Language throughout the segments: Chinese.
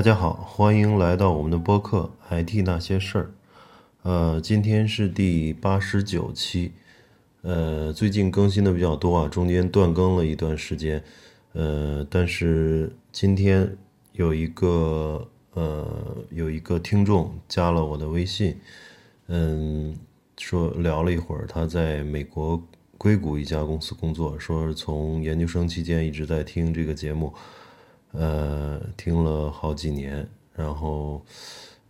大家好，欢迎来到我们的播客《IT 那些事儿》。呃，今天是第八十九期。呃，最近更新的比较多啊，中间断更了一段时间。呃，但是今天有一个呃有一个听众加了我的微信，嗯，说聊了一会儿，他在美国硅谷一家公司工作，说从研究生期间一直在听这个节目。呃，听了好几年，然后，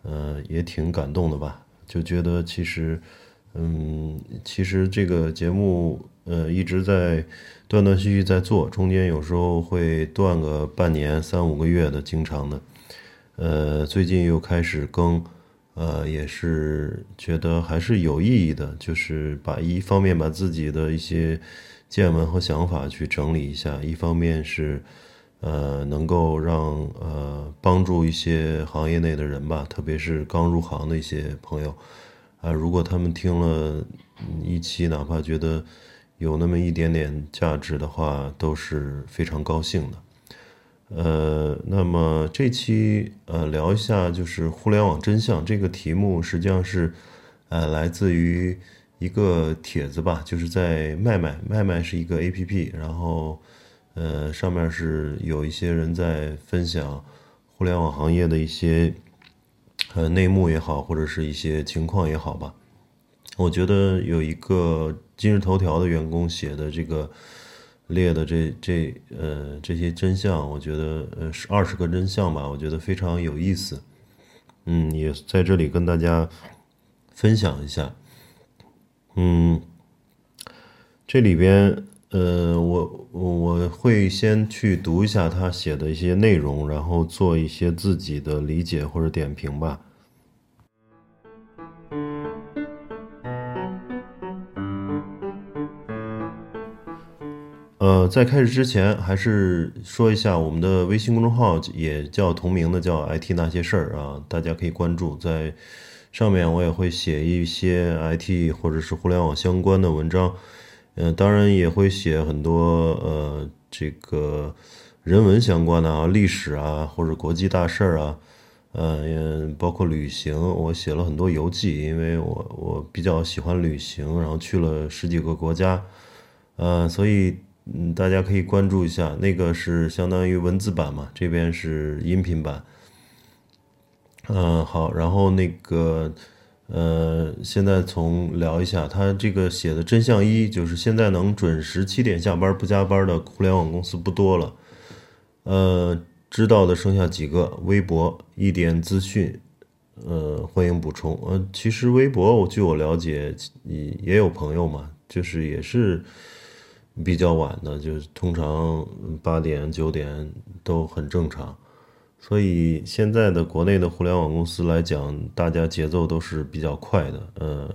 呃，也挺感动的吧？就觉得其实，嗯，其实这个节目，呃，一直在断断续续在做，中间有时候会断个半年、三五个月的，经常的。呃，最近又开始更，呃，也是觉得还是有意义的，就是把一方面把自己的一些见闻和想法去整理一下，一方面是。呃，能够让呃帮助一些行业内的人吧，特别是刚入行的一些朋友，啊，如果他们听了一期，哪怕觉得有那么一点点价值的话，都是非常高兴的。呃，那么这期呃聊一下就是互联网真相这个题目，实际上是呃来自于一个帖子吧，就是在麦麦，麦麦是一个 A P P，然后。呃，上面是有一些人在分享互联网行业的一些呃内幕也好，或者是一些情况也好吧。我觉得有一个今日头条的员工写的这个列的这这呃这些真相，我觉得呃是二十个真相吧，我觉得非常有意思。嗯，也在这里跟大家分享一下。嗯，这里边。呃，我我会先去读一下他写的一些内容，然后做一些自己的理解或者点评吧。呃，在开始之前，还是说一下我们的微信公众号也叫同名的，叫 IT 那些事儿啊，大家可以关注，在上面我也会写一些 IT 或者是互联网相关的文章。嗯，当然也会写很多呃，这个人文相关的啊，历史啊，或者国际大事儿啊，呃，包括旅行，我写了很多游记，因为我我比较喜欢旅行，然后去了十几个国家，呃，所以嗯，大家可以关注一下，那个是相当于文字版嘛，这边是音频版，嗯，好，然后那个。呃，现在从聊一下他这个写的真相一，就是现在能准时七点下班不加班的互联网公司不多了。呃，知道的剩下几个，微博一点资讯，呃，欢迎补充。呃，其实微博，我据我了解，也有朋友嘛，就是也是比较晚的，就是通常八点九点都很正常。所以现在的国内的互联网公司来讲，大家节奏都是比较快的。呃，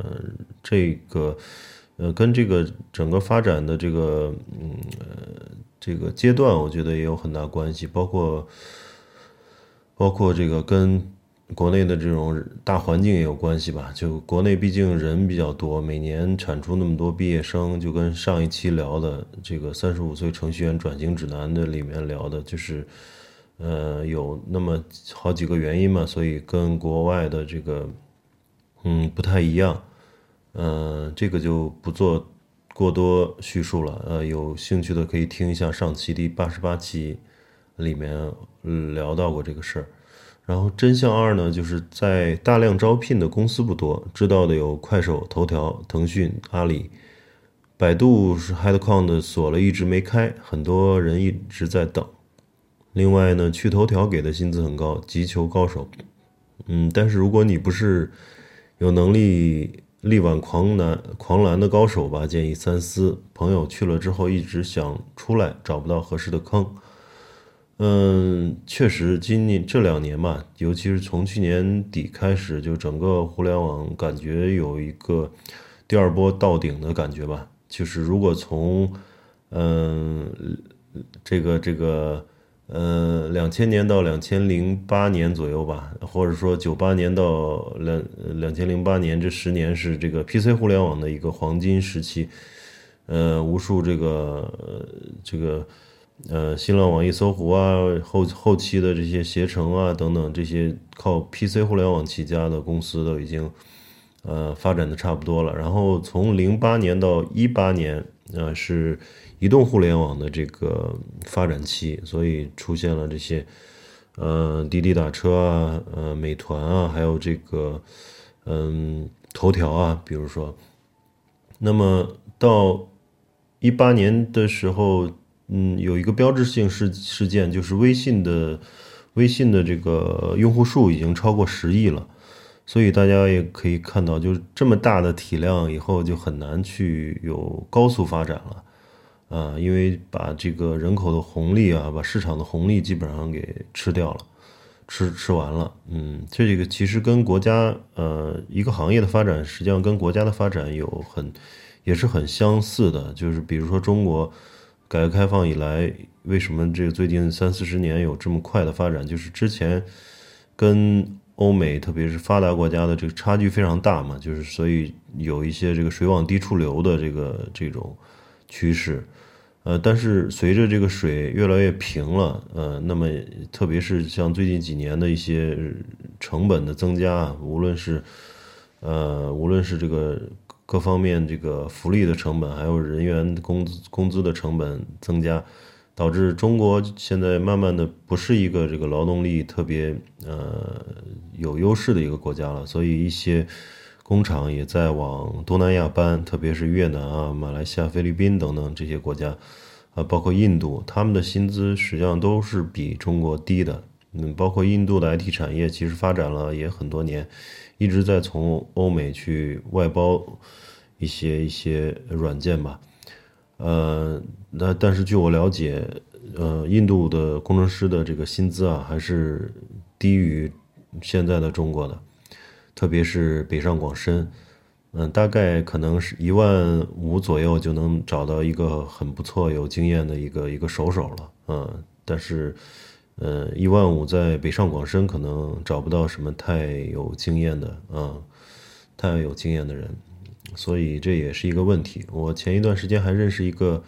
这个，呃，跟这个整个发展的这个，嗯，这个阶段，我觉得也有很大关系。包括，包括这个跟国内的这种大环境也有关系吧。就国内毕竟人比较多，每年产出那么多毕业生，就跟上一期聊的这个三十五岁程序员转型指南的里面聊的，就是。呃，有那么好几个原因嘛，所以跟国外的这个，嗯，不太一样。呃，这个就不做过多叙述了。呃，有兴趣的可以听一下上期第八十八期，里面聊到过这个事儿。然后真相二呢，就是在大量招聘的公司不多，知道的有快手、头条、腾讯、阿里、百度是 Headcount 锁了，一直没开，很多人一直在等。另外呢，去头条给的薪资很高，急求高手。嗯，但是如果你不是有能力力挽狂澜狂澜的高手吧，建议三思。朋友去了之后一直想出来，找不到合适的坑。嗯，确实，今年这两年嘛，尤其是从去年底开始，就整个互联网感觉有一个第二波到顶的感觉吧。就是如果从嗯这个这个。呃，两千年到两千零八年左右吧，或者说九八年到两两千零八年这十年是这个 PC 互联网的一个黄金时期。呃，无数这个这个呃，新浪、网易、搜狐啊，后后期的这些携程啊等等这些靠 PC 互联网起家的公司都已经呃发展的差不多了。然后从零八年到一八年，呃是移动互联网的这个发展期，所以出现了这些呃滴滴打车啊，呃美团啊，还有这个嗯头条啊，比如说，那么到一八年的时候。嗯，有一个标志性事事件，就是微信的微信的这个用户数已经超过十亿了，所以大家也可以看到，就是这么大的体量，以后就很难去有高速发展了，啊，因为把这个人口的红利啊，把市场的红利基本上给吃掉了，吃吃完了。嗯，这个其实跟国家呃一个行业的发展，实际上跟国家的发展有很也是很相似的，就是比如说中国。改革开放以来，为什么这个最近三四十年有这么快的发展？就是之前跟欧美，特别是发达国家的这个差距非常大嘛，就是所以有一些这个水往低处流的这个这种趋势。呃，但是随着这个水越来越平了，呃，那么特别是像最近几年的一些成本的增加，无论是呃，无论是这个。各方面这个福利的成本，还有人员工资工资的成本增加，导致中国现在慢慢的不是一个这个劳动力特别呃有优势的一个国家了。所以一些工厂也在往东南亚搬，特别是越南啊、马来西亚、菲律宾等等这些国家，啊，包括印度，他们的薪资实际上都是比中国低的。嗯，包括印度的 IT 产业其实发展了也很多年。一直在从欧美去外包一些一些软件吧，呃，那但是据我了解，呃，印度的工程师的这个薪资啊，还是低于现在的中国的，特别是北上广深，嗯，大概可能是一万五左右就能找到一个很不错、有经验的一个一个手手了，嗯，但是。呃，一万五在北上广深可能找不到什么太有经验的啊，太有经验的人，所以这也是一个问题。我前一段时间还认识一个，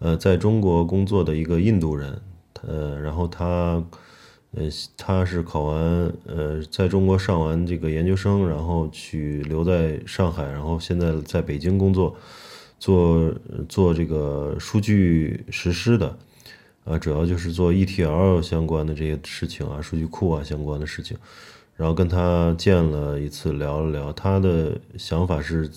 呃，在中国工作的一个印度人，呃，然后他，呃，他是考完，呃，在中国上完这个研究生，然后去留在上海，然后现在在北京工作，做做这个数据实施的。啊，主要就是做 ETL 相关的这些事情啊，数据库啊相关的事情，然后跟他见了一次，聊了聊，他的想法是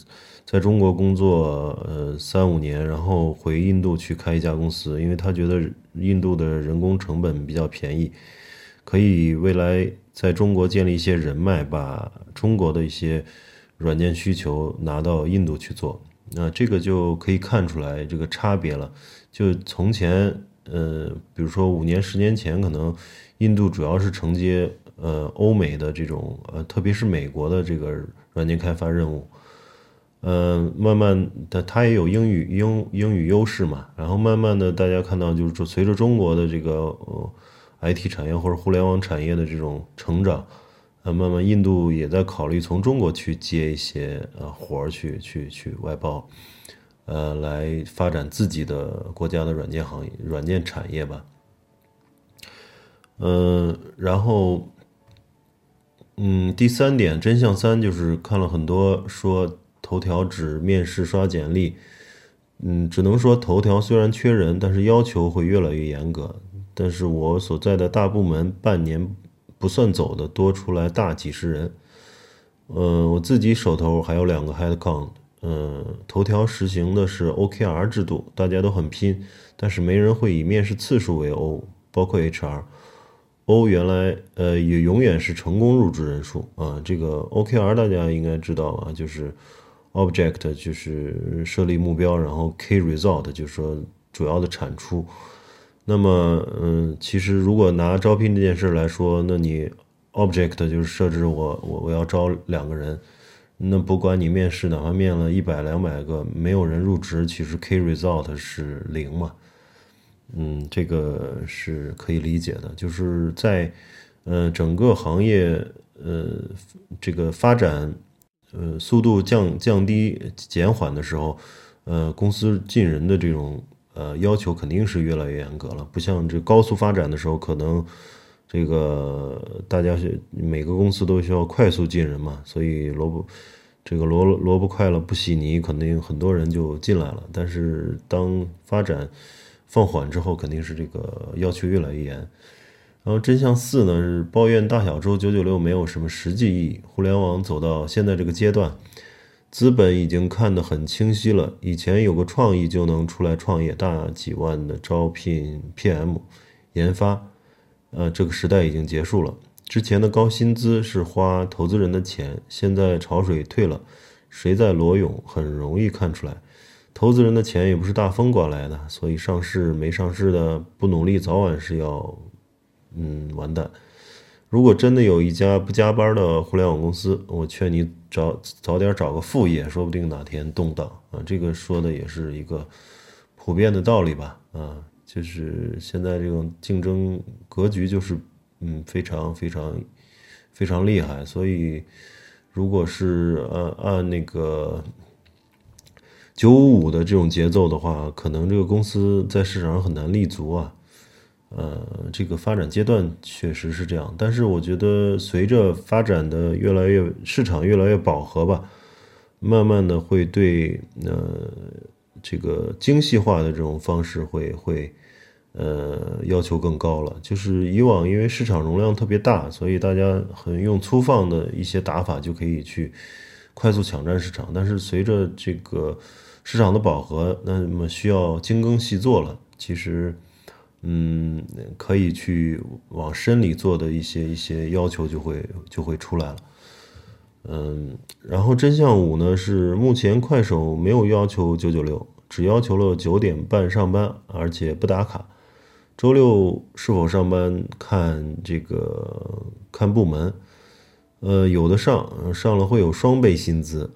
在中国工作呃三五年，然后回印度去开一家公司，因为他觉得印度的人工成本比较便宜，可以未来在中国建立一些人脉，把中国的一些软件需求拿到印度去做，那这个就可以看出来这个差别了，就从前。呃，比如说五年、十年前，可能印度主要是承接呃欧美的这种呃，特别是美国的这个软件开发任务。嗯，慢慢的，它也有英语英英语优势嘛。然后慢慢的，大家看到就是说，随着中国的这个呃 IT 产业或者互联网产业的这种成长，呃，慢慢印度也在考虑从中国去接一些呃活儿去去去外包。呃，来发展自己的国家的软件行业、软件产业吧。嗯，然后，嗯，第三点，真相三就是看了很多说头条只面试刷简历，嗯，只能说头条虽然缺人，但是要求会越来越严格。但是我所在的大部门半年不算走的，多出来大几十人。嗯，我自己手头还有两个 head count。嗯，头条实行的是 OKR 制度，大家都很拼，但是没人会以面试次数为 O，包括 HR。O 原来呃也永远是成功入职人数啊。这个 OKR 大家应该知道啊，就是 Object 就是设立目标，然后 Key Result 就是说主要的产出。那么嗯，其实如果拿招聘这件事来说，那你 Object 就是设置我我我要招两个人。那不管你面试哪怕面了一百两百个，没有人入职，其实 key result 是零嘛？嗯，这个是可以理解的。就是在呃整个行业呃这个发展呃速度降降低减缓的时候，呃公司进人的这种呃，要求肯定是越来越严格了。不像这高速发展的时候，可能这个大家是每个公司都需要快速进人嘛，所以萝卜这个萝萝卜快了不洗泥，肯定很多人就进来了。但是当发展放缓之后，肯定是这个要求越来越严。然后真相四呢是抱怨大小周九九六没有什么实际意义。互联网走到现在这个阶段，资本已经看得很清晰了。以前有个创意就能出来创业，大几万的招聘 PM 研发，呃，这个时代已经结束了。之前的高薪资是花投资人的钱，现在潮水退了，谁在裸泳很容易看出来。投资人的钱也不是大风刮来的，所以上市没上市的不努力，早晚是要。嗯，完蛋！如果真的有一家不加班的互联网公司，我劝你早早点找个副业，说不定哪天动荡啊。这个说的也是一个普遍的道理吧？啊，就是现在这种竞争格局就是嗯非常非常非常厉害，所以如果是按按那个九五五的这种节奏的话，可能这个公司在市场上很难立足啊。呃，这个发展阶段确实是这样，但是我觉得随着发展的越来越市场越来越饱和吧，慢慢的会对呃这个精细化的这种方式会会呃要求更高了。就是以往因为市场容量特别大，所以大家很用粗放的一些打法就可以去快速抢占市场，但是随着这个市场的饱和，那么需要精耕细作了。其实。嗯，可以去往深里做的一些一些要求就会就会出来了。嗯，然后真相五呢是目前快手没有要求九九六，只要求了九点半上班，而且不打卡。周六是否上班看这个看部门，呃，有的上上了会有双倍薪资。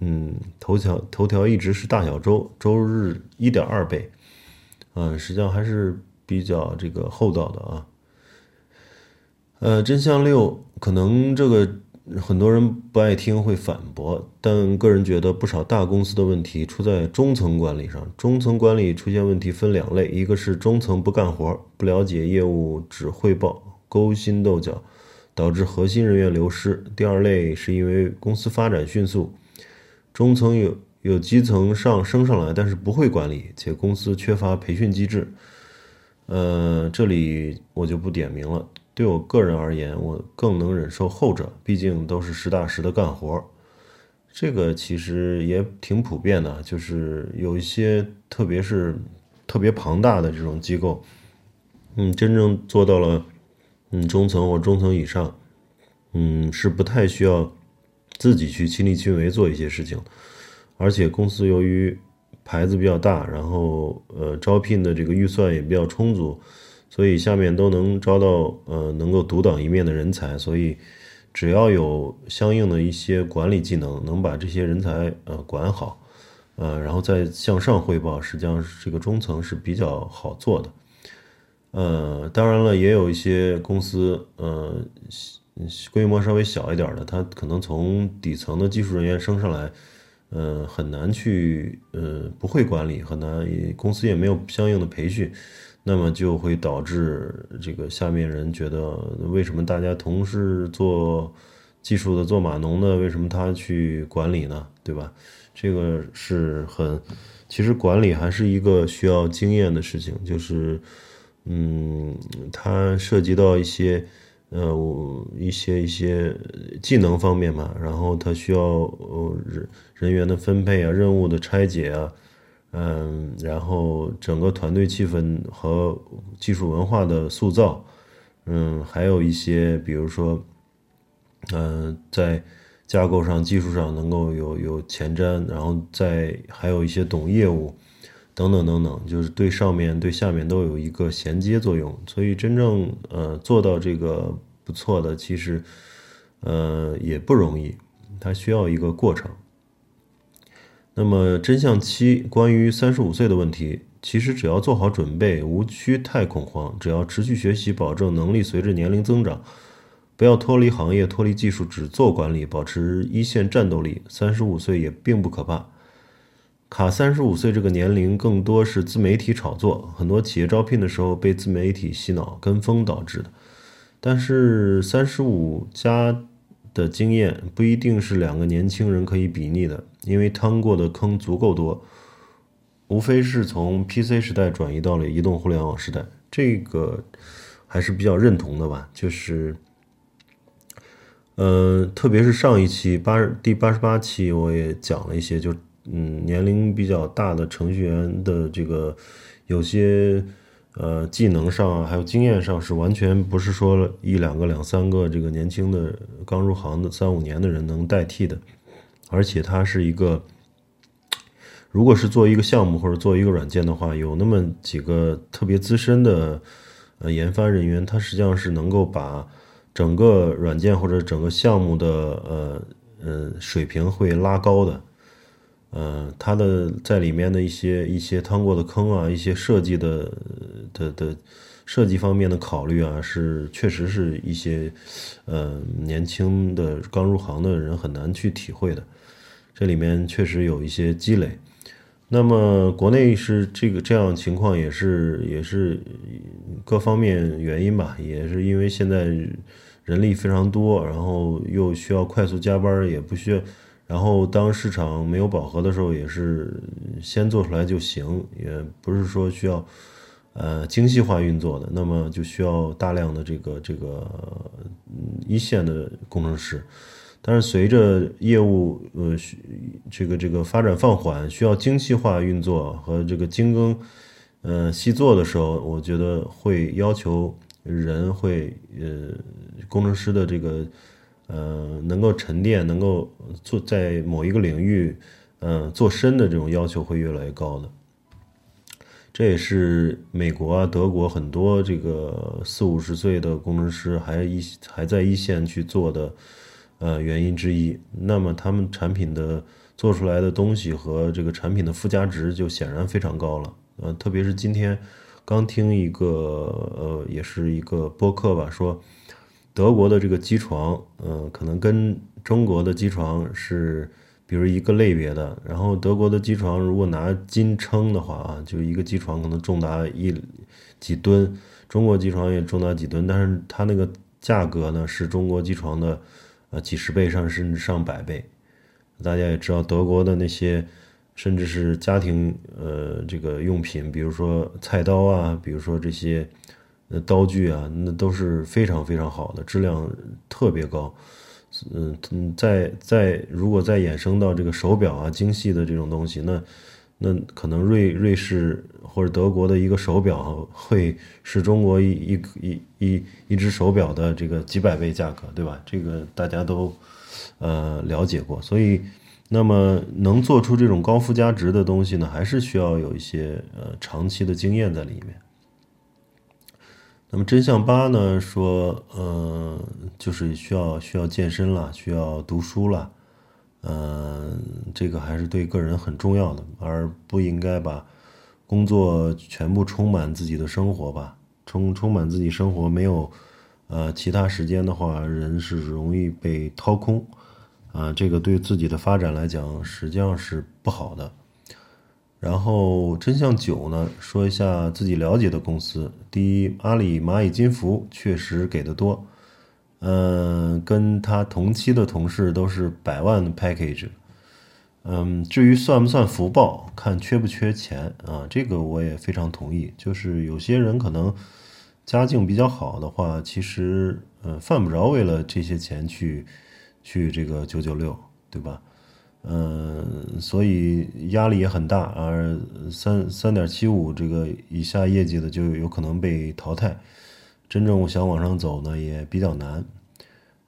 嗯，头条头条一直是大小周，周日一点二倍。嗯，实际上还是。比较这个厚道的啊，呃，真相六可能这个很多人不爱听会反驳，但个人觉得不少大公司的问题出在中层管理上。中层管理出现问题分两类，一个是中层不干活、不了解业务、只汇报、勾心斗角，导致核心人员流失；第二类是因为公司发展迅速，中层有有基层上升上来，但是不会管理，且公司缺乏培训机制。呃，这里我就不点名了。对我个人而言，我更能忍受后者，毕竟都是实打实的干活。这个其实也挺普遍的，就是有一些，特别是特别庞大的这种机构，嗯，真正做到了嗯中层或中层以上，嗯，是不太需要自己去亲力亲为做一些事情，而且公司由于。牌子比较大，然后呃招聘的这个预算也比较充足，所以下面都能招到呃能够独当一面的人才。所以只要有相应的一些管理技能，能把这些人才呃管好，呃然后再向上汇报，实际上这个中层是比较好做的。呃，当然了，也有一些公司呃规模稍微小一点的，他可能从底层的技术人员升上来。呃，很难去，呃，不会管理，很难，公司也没有相应的培训，那么就会导致这个下面人觉得，为什么大家同事做技术的、做码农的，为什么他去管理呢？对吧？这个是很，其实管理还是一个需要经验的事情，就是，嗯，它涉及到一些。呃，一些一些技能方面嘛，然后他需要呃人人员的分配啊，任务的拆解啊，嗯，然后整个团队气氛和技术文化的塑造，嗯，还有一些比如说，嗯，在架构上、技术上能够有有前瞻，然后再还有一些懂业务，等等等等，就是对上面对下面都有一个衔接作用，所以真正呃做到这个。不错的，其实，呃，也不容易，它需要一个过程。那么，真相七，关于三十五岁的问题，其实只要做好准备，无需太恐慌，只要持续学习，保证能力随着年龄增长，不要脱离行业、脱离技术，只做管理，保持一线战斗力，三十五岁也并不可怕。卡三十五岁这个年龄更多是自媒体炒作，很多企业招聘的时候被自媒体洗脑跟风导致的。但是三十五加的经验不一定是两个年轻人可以比拟的，因为趟过的坑足够多，无非是从 PC 时代转移到了移动互联网时代，这个还是比较认同的吧。就是，呃，特别是上一期八第八十八期，我也讲了一些，就。嗯，年龄比较大的程序员的这个有些呃技能上还有经验上是完全不是说一两个两三个这个年轻的刚入行的三五年的人能代替的，而且它是一个，如果是做一个项目或者做一个软件的话，有那么几个特别资深的呃研发人员，他实际上是能够把整个软件或者整个项目的呃呃水平会拉高的。呃，它的在里面的一些一些趟过的坑啊，一些设计的的的设计方面的考虑啊，是确实是一些呃年轻的刚入行的人很难去体会的。这里面确实有一些积累。那么国内是这个这样情况，也是也是各方面原因吧，也是因为现在人力非常多，然后又需要快速加班，也不需要。然后，当市场没有饱和的时候，也是先做出来就行，也不是说需要呃精细化运作的。那么就需要大量的这个这个一线的工程师。但是随着业务呃这个这个发展放缓，需要精细化运作和这个精耕呃细作的时候，我觉得会要求人会呃工程师的这个。呃，能够沉淀，能够做在某一个领域，呃，做深的这种要求会越来越高的。这也是美国啊、德国很多这个四五十岁的工程师还一还在一线去做的，呃，原因之一。那么他们产品的做出来的东西和这个产品的附加值就显然非常高了。呃，特别是今天刚听一个呃，也是一个播客吧，说。德国的这个机床，嗯，可能跟中国的机床是，比如一个类别的。然后德国的机床如果拿斤称的话啊，就一个机床可能重达一几吨，中国机床也重达几吨，但是它那个价格呢是中国机床的呃几十倍上甚至上百倍。大家也知道德国的那些，甚至是家庭呃这个用品，比如说菜刀啊，比如说这些。那刀具啊，那都是非常非常好的，质量特别高。嗯嗯，再再如果再衍生到这个手表啊，精细的这种东西，那那可能瑞瑞士或者德国的一个手表会是中国一一一一一只手表的这个几百倍价格，对吧？这个大家都呃了解过。所以，那么能做出这种高附加值的东西呢，还是需要有一些呃长期的经验在里面。那么真相八呢说，呃，就是需要需要健身了，需要读书了，嗯，这个还是对个人很重要的，而不应该把工作全部充满自己的生活吧，充充满自己生活没有，呃，其他时间的话，人是容易被掏空，啊，这个对自己的发展来讲实际上是不好的。然后真相九呢，说一下自己了解的公司。第一，阿里蚂蚁金服确实给的多，嗯，跟他同期的同事都是百万的 package，嗯，至于算不算福报，看缺不缺钱啊，这个我也非常同意。就是有些人可能家境比较好的话，其实嗯犯不着为了这些钱去去这个九九六，对吧？嗯，所以压力也很大，而三三点七五这个以下业绩的就有可能被淘汰，真正想往上走呢也比较难，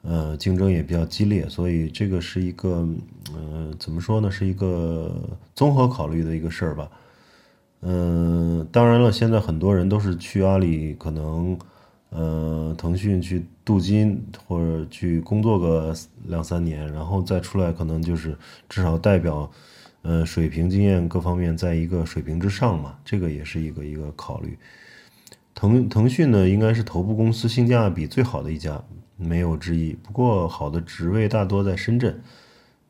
呃，竞争也比较激烈，所以这个是一个，呃，怎么说呢，是一个综合考虑的一个事儿吧。嗯，当然了，现在很多人都是去阿里，可能。呃，腾讯去镀金或者去工作个两三年，然后再出来，可能就是至少代表，呃，水平、经验各方面在一个水平之上嘛，这个也是一个一个考虑。腾腾讯呢，应该是头部公司，性价比最好的一家，没有之一。不过好的职位大多在深圳，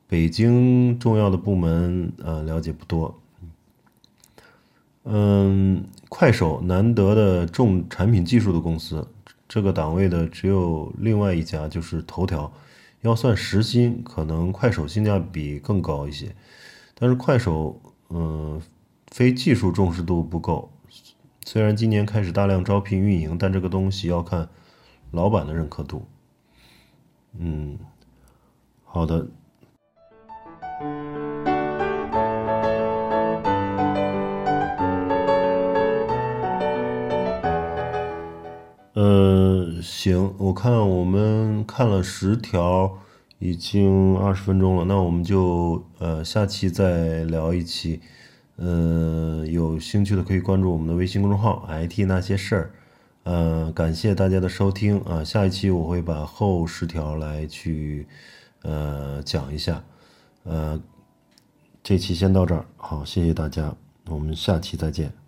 北京重要的部门呃了解不多。嗯，快手难得的重产品技术的公司，这个档位的只有另外一家，就是头条。要算时薪，可能快手性价比更高一些，但是快手，嗯，非技术重视度不够。虽然今年开始大量招聘运营，但这个东西要看老板的认可度。嗯，好的。呃，行，我看我们看了十条，已经二十分钟了，那我们就呃下期再聊一期，呃，有兴趣的可以关注我们的微信公众号 “IT 那些事儿”，呃，感谢大家的收听啊，下一期我会把后十条来去呃讲一下，呃，这期先到这儿，好，谢谢大家，我们下期再见。